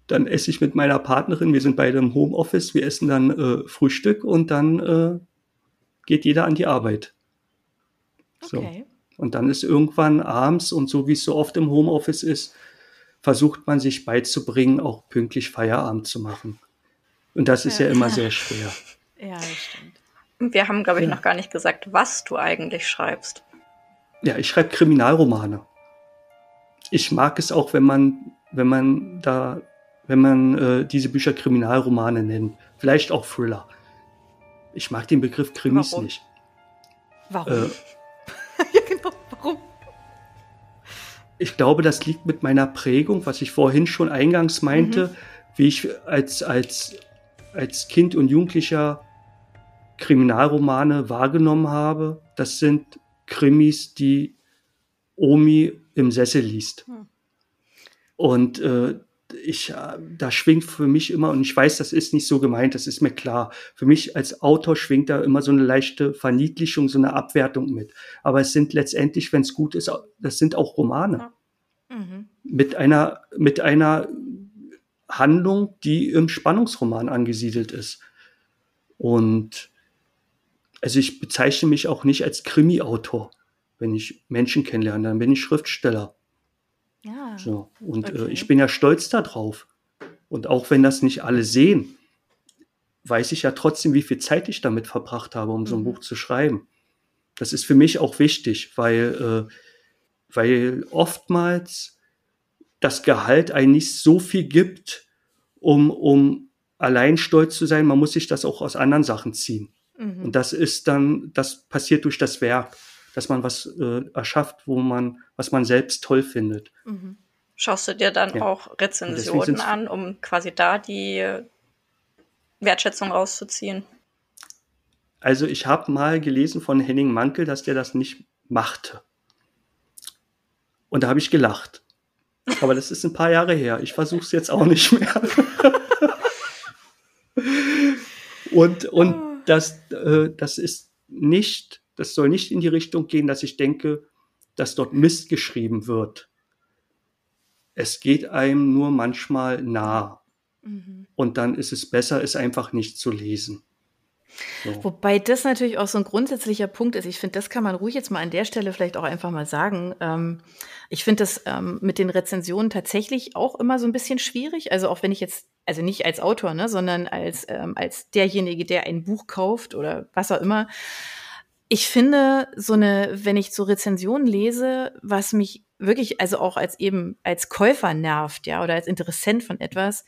Dann esse ich mit meiner Partnerin, wir sind beide im Homeoffice, wir essen dann äh, Frühstück und dann äh, geht jeder an die Arbeit. So. Okay. Und dann ist irgendwann abends und so wie es so oft im Homeoffice ist, versucht man sich beizubringen, auch pünktlich Feierabend zu machen. Und das ist ja, ja immer sehr schwer. Ja, das stimmt. Wir haben, glaube ich, ja. noch gar nicht gesagt, was du eigentlich schreibst. Ja, ich schreibe Kriminalromane. Ich mag es auch, wenn man, wenn man da, wenn man äh, diese Bücher Kriminalromane nennt. Vielleicht auch Thriller. Ich mag den Begriff Krimis Warum? nicht. Warum? Äh, Ich glaube, das liegt mit meiner Prägung, was ich vorhin schon eingangs meinte, mhm. wie ich als, als als Kind und Jugendlicher Kriminalromane wahrgenommen habe, das sind Krimis, die Omi im Sessel liest. Hm. Und äh, ich, äh, da schwingt für mich immer, und ich weiß, das ist nicht so gemeint, das ist mir klar. Für mich als Autor schwingt da immer so eine leichte Verniedlichung, so eine Abwertung mit. Aber es sind letztendlich, wenn es gut ist, das sind auch Romane. Mhm. Mit einer, mit einer Handlung, die im Spannungsroman angesiedelt ist. Und also ich bezeichne mich auch nicht als Krimi-Autor, wenn ich Menschen kennenlerne, dann bin ich Schriftsteller. So. Und äh, okay. äh, ich bin ja stolz darauf. Und auch wenn das nicht alle sehen, weiß ich ja trotzdem, wie viel Zeit ich damit verbracht habe, um mhm. so ein mhm. Buch zu schreiben. Das ist für mich auch wichtig, weil, äh, weil oftmals das Gehalt einen nicht so viel gibt, um, um allein stolz zu sein. Man muss sich das auch aus anderen Sachen ziehen. Mhm. Und das ist dann, das passiert durch das Werk, dass man was äh, erschafft, wo man, was man selbst toll findet. Mhm. Schaust du dir dann ja. auch Rezensionen an, um quasi da die Wertschätzung rauszuziehen? Also ich habe mal gelesen von Henning Mankel, dass der das nicht machte. Und da habe ich gelacht. Aber das ist ein paar Jahre her. Ich versuche es jetzt auch nicht mehr. und und oh. das, äh, das ist nicht, das soll nicht in die Richtung gehen, dass ich denke, dass dort Mist geschrieben wird. Es geht einem nur manchmal nah. Mhm. Und dann ist es besser, es einfach nicht zu lesen. So. Wobei das natürlich auch so ein grundsätzlicher Punkt ist. Ich finde, das kann man ruhig jetzt mal an der Stelle vielleicht auch einfach mal sagen. Ähm, ich finde das ähm, mit den Rezensionen tatsächlich auch immer so ein bisschen schwierig. Also auch wenn ich jetzt, also nicht als Autor, ne, sondern als, ähm, als derjenige, der ein Buch kauft oder was auch immer. Ich finde so eine, wenn ich so Rezensionen lese, was mich wirklich, also auch als eben als Käufer nervt, ja, oder als Interessent von etwas,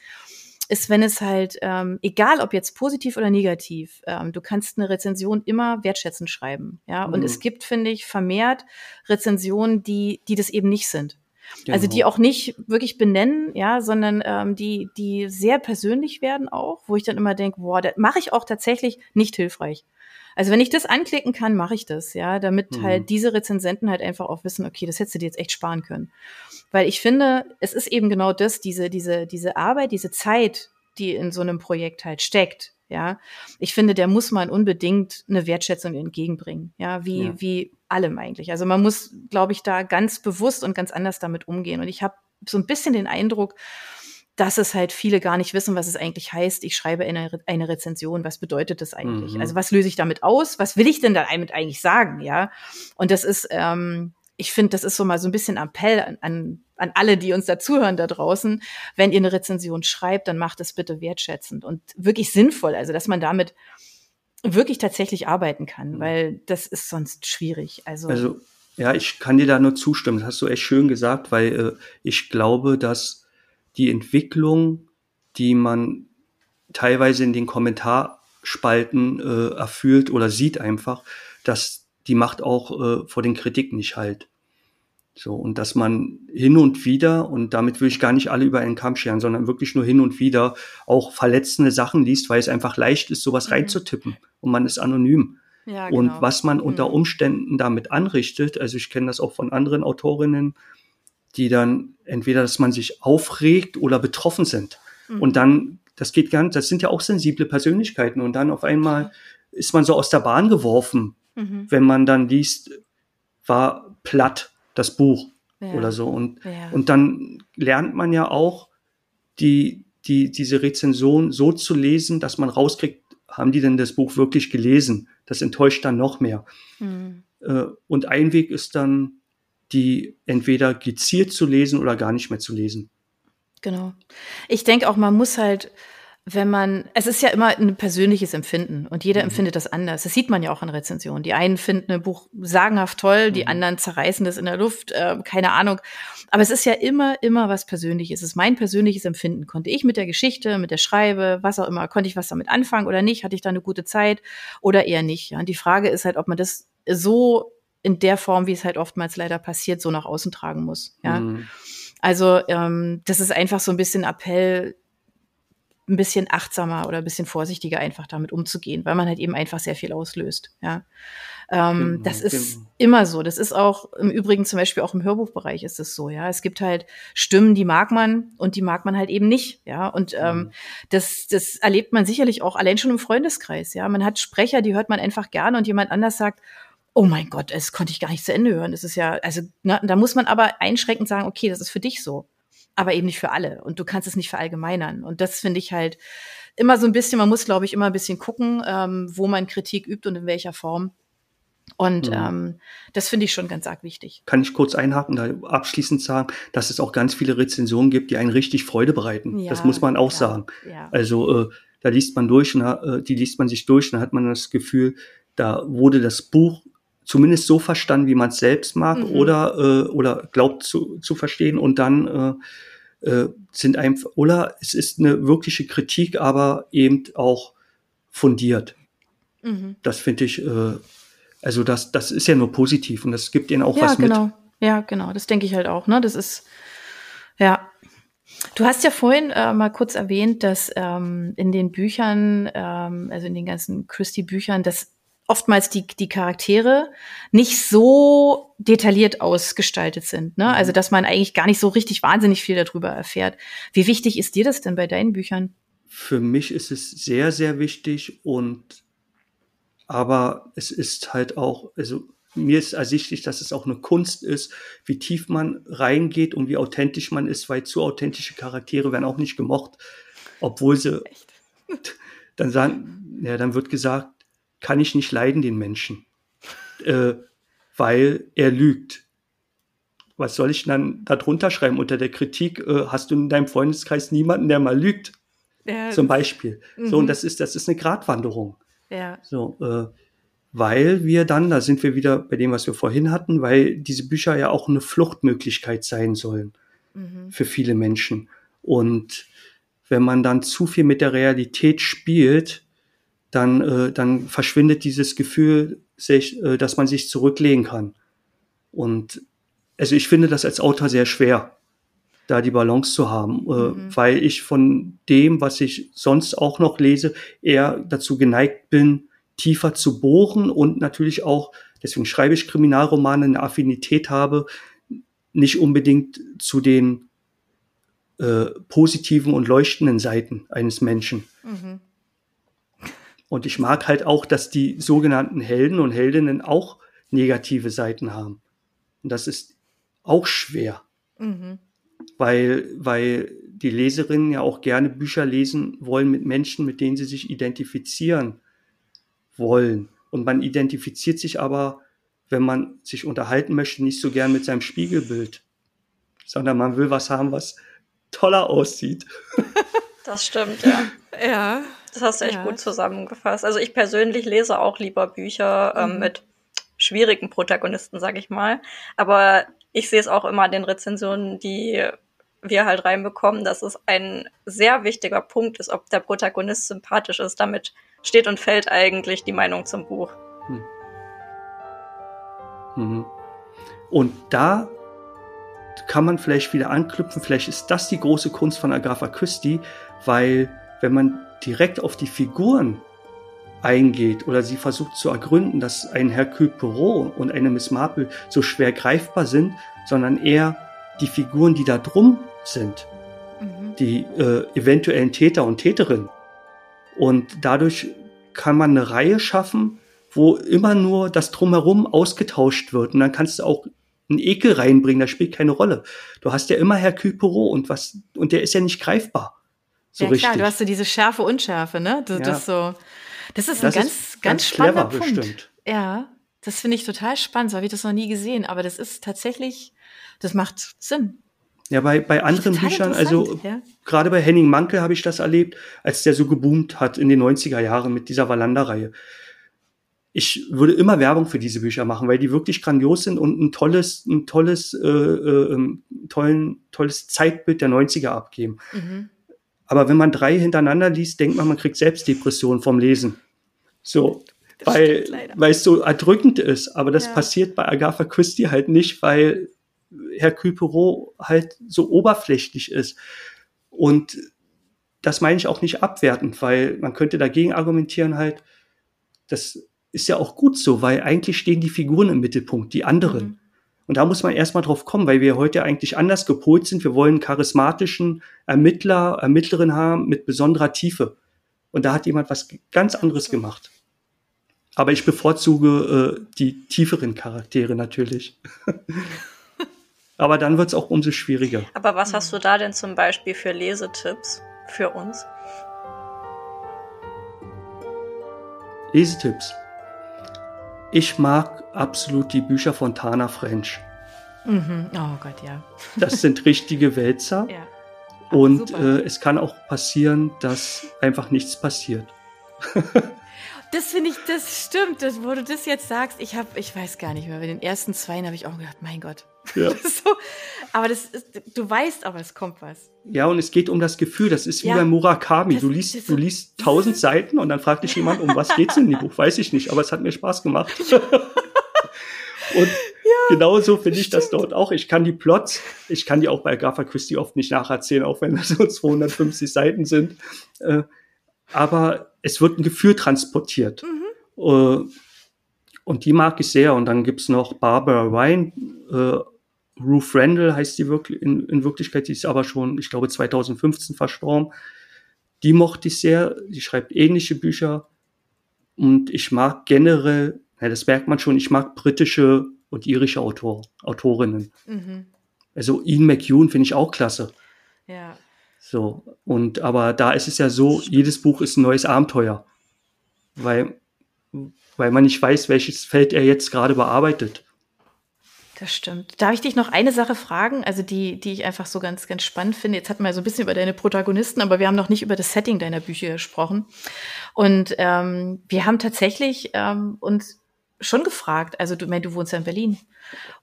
ist, wenn es halt, ähm, egal ob jetzt positiv oder negativ, ähm, du kannst eine Rezension immer wertschätzend schreiben. Ja, und es mhm. gibt, finde ich, vermehrt Rezensionen, die, die das eben nicht sind. Genau. Also die genau. auch nicht wirklich benennen, ja, sondern ähm, die, die sehr persönlich werden auch, wo ich dann immer denke, boah, das mache ich auch tatsächlich nicht hilfreich. Also wenn ich das anklicken kann, mache ich das, ja, damit Mhm. halt diese Rezensenten halt einfach auch wissen, okay, das hättest du dir jetzt echt sparen können. Weil ich finde, es ist eben genau das, diese, diese, diese Arbeit, diese Zeit, die in so einem Projekt halt steckt, ja. Ich finde, der muss man unbedingt eine Wertschätzung entgegenbringen, ja, wie, Ja. wie allem eigentlich. Also man muss, glaube ich, da ganz bewusst und ganz anders damit umgehen. Und ich habe so ein bisschen den Eindruck, dass es halt viele gar nicht wissen, was es eigentlich heißt. Ich schreibe eine, Re- eine Rezension. Was bedeutet das eigentlich? Mhm. Also was löse ich damit aus? Was will ich denn damit eigentlich sagen? Ja. Und das ist, ähm, ich finde, das ist so mal so ein bisschen Appell an, an, an alle, die uns dazuhören da draußen. Wenn ihr eine Rezension schreibt, dann macht es bitte wertschätzend und wirklich sinnvoll. Also, dass man damit wirklich tatsächlich arbeiten kann, Mhm. weil das ist sonst schwierig. Also, Also, ja, ich kann dir da nur zustimmen. Das hast du echt schön gesagt, weil äh, ich glaube, dass die Entwicklung, die man teilweise in den Kommentarspalten äh, erfüllt oder sieht einfach, dass die macht auch äh, vor den Kritiken nicht halt. So, und dass man hin und wieder, und damit will ich gar nicht alle über einen Kamm scheren, sondern wirklich nur hin und wieder auch verletzende Sachen liest, weil es einfach leicht ist, sowas Mhm. reinzutippen und man ist anonym. ja, Und genau. was man unter Mhm. Umständen damit anrichtet, also ich kenne das auch von anderen Autorinnen, die dann entweder, dass man sich aufregt oder betroffen sind. Mhm. Und dann, das geht ganz, das sind ja auch sensible Persönlichkeiten. Und dann auf einmal ist man so aus der Bahn geworfen, Mhm. wenn man dann liest, war platt das Buch Ja. oder so. Und, Ja. und dann lernt man ja auch, die, die, diese Rezension so zu lesen, dass man rauskriegt, haben die denn das Buch wirklich gelesen? Das enttäuscht dann noch mehr. Mhm. Äh, Und ein Weg ist dann, die entweder gezielt zu lesen oder gar nicht mehr zu lesen. Genau. Ich denke auch, man muss halt, wenn man, es ist ja immer ein persönliches Empfinden und jeder Mhm. empfindet das anders. Das sieht man ja auch in Rezensionen. Die einen finden ein Buch sagenhaft toll, die Mhm. anderen zerreißen das in der Luft, äh, keine Ahnung. Aber es ist ja immer, immer was Persönliches. Es ist mein persönliches Empfinden. Konnte ich mit der Geschichte, mit der Schreibe, was auch immer, konnte ich was damit anfangen oder nicht? Hatte ich da eine gute Zeit oder eher nicht? Ja? Und die Frage ist halt, ob man das so in der Form, wie es halt oftmals leider passiert, so nach außen tragen muss. Ja. Mhm. Also ähm, das ist einfach so ein bisschen Appell, ein bisschen achtsamer oder ein bisschen vorsichtiger einfach damit umzugehen, weil man halt eben einfach sehr viel auslöst. Ja, ähm, Genau, das ist genau. immer so. Das ist auch im Übrigen zum Beispiel auch im Hörbuchbereich ist es so. Ja, es gibt halt Stimmen, die mag man und die mag man halt eben nicht. Ja, und ähm, Mhm. das das erlebt man sicherlich auch allein schon im Freundeskreis. Ja, man hat Sprecher, die hört man einfach gerne und jemand anders sagt Oh mein Gott, das konnte ich gar nicht zu Ende hören. Das ist ja, also, ne, da muss man aber einschränkend sagen, okay, das ist für dich so. Aber eben nicht für alle. Und du kannst es nicht verallgemeinern. Und das finde ich halt immer so ein bisschen, man muss, glaube ich, immer ein bisschen gucken, ähm, wo man Kritik übt und in welcher Form. Und Mhm. ähm, das finde ich schon ganz arg wichtig. Kann ich kurz einhaken, da abschließend sagen, dass es auch ganz viele Rezensionen gibt, die einen richtig Freude bereiten. Ja, das muss man auch ja, sagen. Ja. Also äh, da liest man durch, und, äh, die liest man sich durch, und dann hat man das Gefühl, da wurde das Buch zumindest so verstanden, wie man es selbst mag Mhm. oder äh, oder glaubt zu, zu verstehen und dann äh, äh, sind einfach oder es ist eine wirkliche Kritik, aber eben auch fundiert. Mhm. Das finde ich, äh, also das das ist ja nur positiv und das gibt ihnen auch ja, was mit. genau. Ja, genau. Das denke ich halt auch. Ne, das ist ja. Du hast ja vorhin äh, mal kurz erwähnt, dass ähm, in den Büchern, ähm, also in den ganzen Christie-Büchern, dass oftmals die, die Charaktere nicht so detailliert ausgestaltet sind. Ne? Mhm. Also, dass man eigentlich gar nicht so richtig wahnsinnig viel darüber erfährt. Wie wichtig ist dir das denn bei deinen Büchern? Für mich ist es sehr, sehr wichtig und aber es ist halt auch, also mir ist ersichtlich, dass es auch eine Kunst ist, wie tief man reingeht und wie authentisch man ist, weil zu authentische Charaktere werden auch nicht gemocht, obwohl sie dann sagen, ja, dann wird gesagt, kann ich nicht leiden, den Menschen, äh, weil er lügt. Was soll ich dann darunter schreiben unter der Kritik? Äh, hast du in deinem Freundeskreis niemanden, der mal lügt? Zum Beispiel. So, und Mhm. das ist, das ist eine Gratwanderung. Ja. So, äh, weil wir dann, da sind wir wieder bei dem, was wir vorhin hatten, weil diese Bücher ja auch eine Fluchtmöglichkeit sein sollen Mhm. für viele Menschen. Und wenn man dann zu viel mit der Realität spielt, dann, äh, dann verschwindet dieses Gefühl, sich, äh, dass man sich zurücklegen kann. Und also ich finde das als Autor sehr schwer, da die Balance zu haben, äh, Mhm. weil ich von dem, was ich sonst auch noch lese, eher dazu geneigt bin, tiefer zu bohren und natürlich auch, deswegen schreibe ich Kriminalromane, eine Affinität habe, nicht unbedingt zu den äh, positiven und leuchtenden Seiten eines Menschen. Mhm. Und ich mag halt auch, dass die sogenannten Helden und Heldinnen auch negative Seiten haben. Und das ist auch schwer. Mhm. Weil, weil die Leserinnen ja auch gerne Bücher lesen wollen mit Menschen, mit denen sie sich identifizieren wollen. Und man identifiziert sich aber, wenn man sich unterhalten möchte, nicht so gern mit seinem Spiegelbild, sondern man will was haben, was toller aussieht. Das stimmt, ja. ja. Das hast du echt ja. gut zusammengefasst. Also ich persönlich lese auch lieber Bücher ähm, mhm. mit schwierigen Protagonisten, sag ich mal. Aber ich sehe es auch immer in den Rezensionen, die wir halt reinbekommen, dass es ein sehr wichtiger Punkt ist, ob der Protagonist sympathisch ist. Damit steht und fällt eigentlich die Meinung zum Buch. Hm. Mhm. Und da kann man vielleicht wieder anknüpfen, vielleicht ist das die große Kunst von Agatha Christie, weil wenn man direkt auf die Figuren eingeht oder sie versucht zu ergründen, dass ein Hercule Poirot und eine Miss Marple so schwer greifbar sind, sondern eher die Figuren, die da drum sind, mhm. die äh, eventuellen Täter und Täterinnen. Und dadurch kann man eine Reihe schaffen, wo immer nur das Drumherum ausgetauscht wird. Und dann kannst du auch einen Ekel reinbringen, das spielt keine Rolle. Du hast ja immer Hercule Poirot und was, und der ist ja nicht greifbar. So ja, richtig. klar, du hast so diese Schärfe, Unschärfe, ne? Das, ja. das so, das ist das ein ganz, ist ganz, ganz spannender clever, Punkt. Bestimmt. Ja, das finde ich total spannend, so habe ich das noch nie gesehen, aber das ist tatsächlich, das macht Sinn. Ja, bei, bei anderen Büchern, also ja. gerade bei Henning Mankel habe ich das erlebt, als der so geboomt hat in den 90er Jahren mit dieser Wallander-Reihe. Ich würde immer Werbung für diese Bücher machen, weil die wirklich grandios sind und ein tolles, ein tolles, äh, äh, tollen, tolles Zeitbild der 90er abgeben. Mhm. Aber wenn man drei hintereinander liest, denkt man, man kriegt Selbstdepression vom Lesen. So, das weil, weil es so erdrückend ist. Aber das ja. passiert bei Agatha Christie halt nicht, weil Herr Poirot halt so oberflächlich ist. Und das meine ich auch nicht abwertend, weil man könnte dagegen argumentieren halt, das ist ja auch gut so, weil eigentlich stehen die Figuren im Mittelpunkt, die anderen. Mhm. Und da muss man erstmal drauf kommen, weil wir heute eigentlich anders gepolt sind. Wir wollen charismatischen Ermittler, Ermittlerin haben mit besonderer Tiefe. Und da hat jemand was ganz anderes gemacht. Aber ich bevorzuge äh, die tieferen Charaktere natürlich. Aber dann wird es auch umso schwieriger. Aber was hast du da denn zum Beispiel für Lesetipps für uns? Lesetipps. Ich mag absolut die Bücher von Tana French. Mhm. Oh Gott, ja. Das sind richtige Wälzer. ja. Und äh, es kann auch passieren, dass einfach nichts passiert. das finde ich, das stimmt. Das, wo du das jetzt sagst, ich habe, ich weiß gar nicht mehr. Bei den ersten zwei habe ich auch gedacht, mein Gott. Ja. so, aber das ist, du weißt aber, es kommt was. Ja, und es geht um das Gefühl. Das ist wie ja. bei Murakami. Das, du liest, du liest tausend Seiten und dann fragt dich jemand, um was geht's in dem Buch? Weiß ich nicht, aber es hat mir Spaß gemacht. und ja, genauso finde ich das dort auch. Ich kann die Plots, ich kann die auch bei Agatha Christie oft nicht nacherzählen, auch wenn das so 250 Seiten sind. Äh, aber es wird ein Gefühl transportiert. Mhm. Äh, und die mag ich sehr. Und dann gibt's noch Barbara Ryan, äh, Ruth Randall heißt die wirklich in, in Wirklichkeit, die ist aber schon, ich glaube, 2015 verstorben. Die mochte ich sehr. Die schreibt ähnliche Bücher. Und ich mag generell, ja, das merkt man schon, ich mag britische und irische Autor, Autorinnen. Mhm. Also Ian McEwan finde ich auch klasse. Ja. So, und aber da ist es ja so, jedes Buch ist ein neues Abenteuer. Weil, weil man nicht weiß, welches Feld er jetzt gerade bearbeitet. Das stimmt. Darf ich dich noch eine Sache fragen, also die, die ich einfach so ganz, ganz spannend finde? Jetzt hatten wir so ein bisschen über deine Protagonisten, aber wir haben noch nicht über das Setting deiner Bücher gesprochen. Und ähm, wir haben tatsächlich ähm, uns schon gefragt, also du, du wohnst ja in Berlin.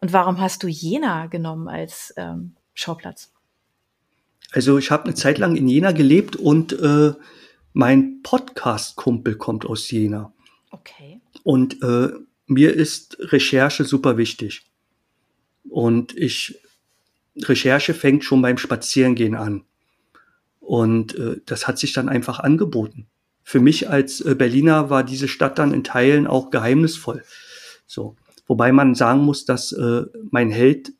Und warum hast du Jena genommen als ähm, Schauplatz? Also ich habe eine Zeit lang in Jena gelebt und äh, mein Podcast-Kumpel kommt aus Jena. Okay. Und äh, mir ist Recherche super wichtig. Und ich, Recherche fängt schon beim Spazierengehen an. Und äh, das hat sich dann einfach angeboten für mich als äh, Berliner war diese Stadt dann in Teilen auch geheimnisvoll. So. Wobei man sagen muss, dass äh, mein Held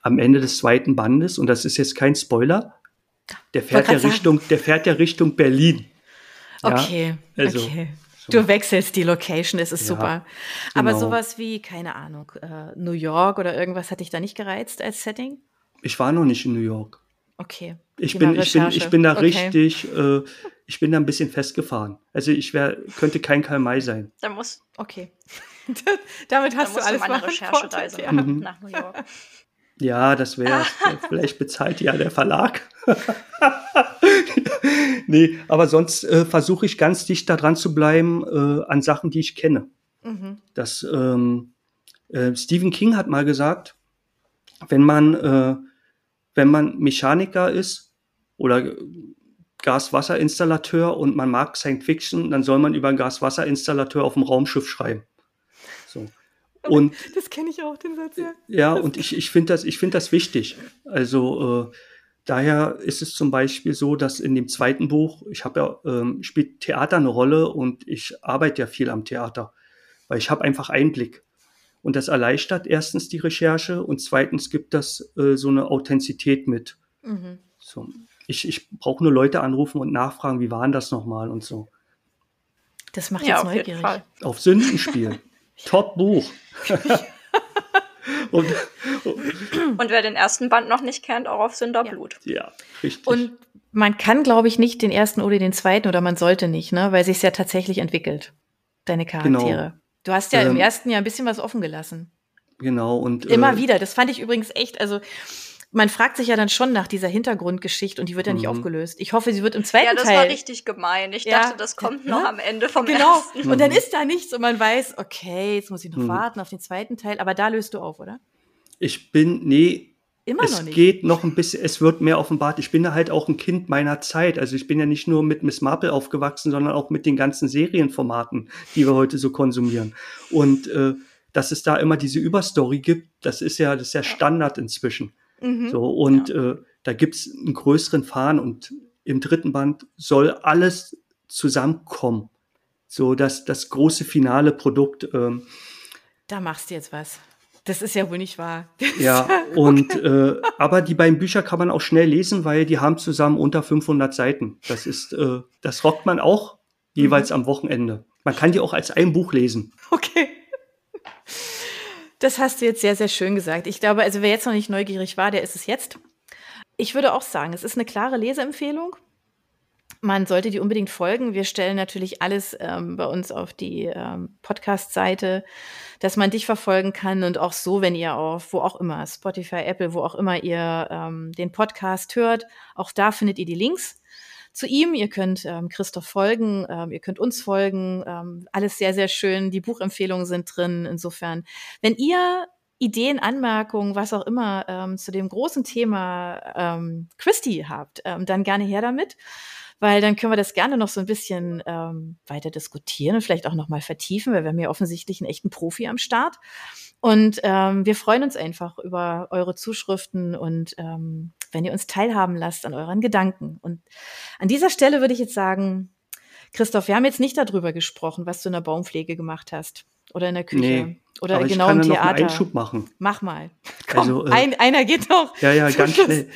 am Ende des zweiten Bandes, und das ist jetzt kein Spoiler, der fährt ja Richtung, der fährt ja Richtung Berlin. Okay, ja, also, okay. Du wechselst die Location, es ist ja, super. Aber genau. sowas wie, keine Ahnung, äh, New York oder irgendwas hat dich da nicht gereizt als Setting? Ich war noch nicht in New York. Okay. Ich bin, ich bin, ich bin da okay. richtig, äh, ich bin da ein bisschen festgefahren. Also ich wär, könnte kein Karl May sein. Da muss. Okay. Damit hast du alles mal Recherchereise ja. mhm. nach New York. Ja, das wäre, vielleicht bezahlt ja der Verlag. nee, aber sonst äh, versuche ich ganz dicht daran zu bleiben äh, an Sachen, die ich kenne. Mhm. Das, ähm, äh, Stephen King hat mal gesagt, wenn man, äh, wenn man Mechaniker ist oder Gas-Wasser-Installateur und man mag Science Fiction, dann soll man über einen Gas-Wasser-Installateur auf dem Raumschiff schreiben. So. Und, das kenne ich auch, den Satz, ja. Ja, und ich, ich finde das, ich finde das wichtig. Also, äh, daher ist es zum Beispiel so, dass in dem zweiten Buch, ich habe ja, ähm, spielt Theater eine Rolle und ich arbeite ja viel am Theater, weil ich habe einfach Einblick. Und das erleichtert erstens die Recherche und zweitens gibt das äh, so eine Authentizität mit. Mhm. So. Ich, ich brauche nur Leute anrufen und nachfragen, wie war denn das nochmal und so. Das macht ja, jetzt neugierig. Auf Sündenspiel. Top Buch. und, und, wer den ersten Band noch nicht kennt, auch auf Sünderblut. Ja, ja richtig. Und man kann, glaube ich, nicht den ersten oder den zweiten oder man sollte nicht, ne? weil sich ja tatsächlich entwickelt, deine Charaktere. Genau. Du hast ja ähm, im ersten Jahr ein bisschen was offen gelassen. Genau und immer äh, wieder. Das fand ich übrigens echt. Also man fragt sich ja dann schon nach dieser Hintergrundgeschichte und die wird ja nicht mhm. aufgelöst. Ich hoffe, sie wird im zweiten Teil. Ja, das Teil war richtig gemein. Ich ja. dachte, das kommt noch am Ende vom genau. ersten. Genau. Und dann ist da nichts und man weiß, okay, jetzt muss ich noch mhm. warten auf den zweiten Teil. Aber da löst du auf, oder? Ich bin, nee, Immer es noch nicht. geht noch ein bisschen, es wird mehr offenbart. Ich bin ja halt auch ein Kind meiner Zeit. Also ich bin ja nicht nur mit Miss Marple aufgewachsen, sondern auch mit den ganzen Serienformaten, die wir heute so konsumieren. Und äh, dass es da immer diese Überstory gibt, das ist ja, das ist ja Standard inzwischen. Mhm. So, und ja. äh, da gibt's einen größeren Fahren und im dritten Band soll alles zusammenkommen. So, dass das große finale Produkt. Ähm, da machst du jetzt was. Das ist ja wohl nicht wahr. Ja, und äh, aber die beiden Bücher kann man auch schnell lesen, weil die haben zusammen unter 500 Seiten. Das ist, äh, das rockt man auch jeweils mhm. am Wochenende. Man kann die auch als ein Buch lesen. Okay. Das hast du jetzt sehr, sehr schön gesagt. Ich glaube, also wer jetzt noch nicht neugierig war, der ist es jetzt. Ich würde auch sagen, es ist eine klare Leseempfehlung. Man sollte die unbedingt folgen. Wir stellen natürlich alles ähm, bei uns auf die ähm, Podcast-Seite, dass man dich verfolgen kann und auch so, wenn ihr auf wo auch immer, Spotify, Apple, wo auch immer ihr ähm, den Podcast hört, auch da findet ihr die Links zu ihm. Ihr könnt ähm, Christoph folgen, ähm, ihr könnt uns folgen. Ähm, alles sehr, sehr schön. Die Buchempfehlungen sind drin. Insofern, wenn ihr Ideen, Anmerkungen, was auch immer ähm, zu dem großen Thema ähm, Christy habt, ähm, dann gerne her damit weil dann können wir das gerne noch so ein bisschen ähm, weiter diskutieren und vielleicht auch noch mal vertiefen, weil wir haben ja offensichtlich einen echten Profi am Start. Und ähm, wir freuen uns einfach über eure Zuschriften und ähm, wenn ihr uns teilhaben lasst an euren Gedanken. Und an dieser Stelle würde ich jetzt sagen, Christoph, wir haben jetzt nicht darüber gesprochen, was du in der Baumpflege gemacht hast oder in der Küche. Nee, oder aber genau ich kann im Theater. Noch einen Einschub machen. Mach mal. Komm, also, äh, ein, einer geht noch. Ja, ja, ganz schnell.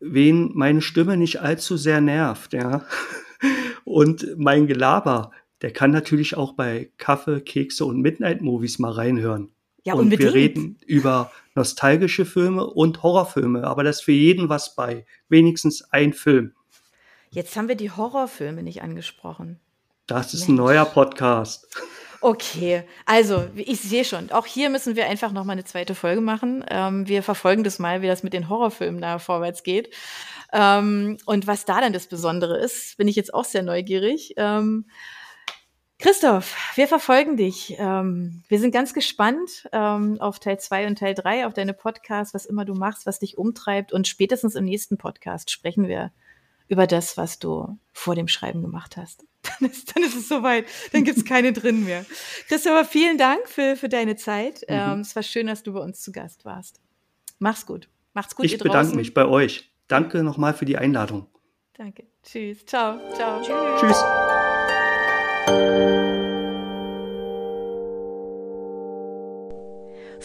Wen meine Stimme nicht allzu sehr nervt, ja. Und mein Gelaber, der kann natürlich auch bei Kaffee, Kekse und Midnight Movies mal reinhören. Ja, und unbedingt. wir reden über nostalgische Filme und Horrorfilme, aber das ist für jeden was bei. Wenigstens ein Film. Jetzt haben wir die Horrorfilme nicht angesprochen. Das ist Mensch. ein neuer Podcast. Okay, also ich sehe schon, auch hier müssen wir einfach noch mal eine zweite Folge machen. Ähm, wir verfolgen das mal, wie das mit den Horrorfilmen da vorwärts geht. Ähm, und was da dann das Besondere ist, bin ich jetzt auch sehr neugierig. Ähm, Christoph, wir verfolgen dich. Ähm, wir sind ganz gespannt ähm, auf Teil zwei und Teil drei, auf deine Podcasts, was immer du machst, was dich umtreibt. Und spätestens im nächsten Podcast sprechen wir über das, was du vor dem Schreiben gemacht hast. Dann ist, dann ist es soweit. Dann gibt's keine drin mehr. Christopher, vielen Dank für, für deine Zeit. Mhm. Ähm, es war schön, dass du bei uns zu Gast warst. Mach's gut. Macht's gut. Ich bedanke mich bei euch. Danke nochmal für die Einladung. Danke. Tschüss. Ciao. Ciao. Tschüss. Tschüss.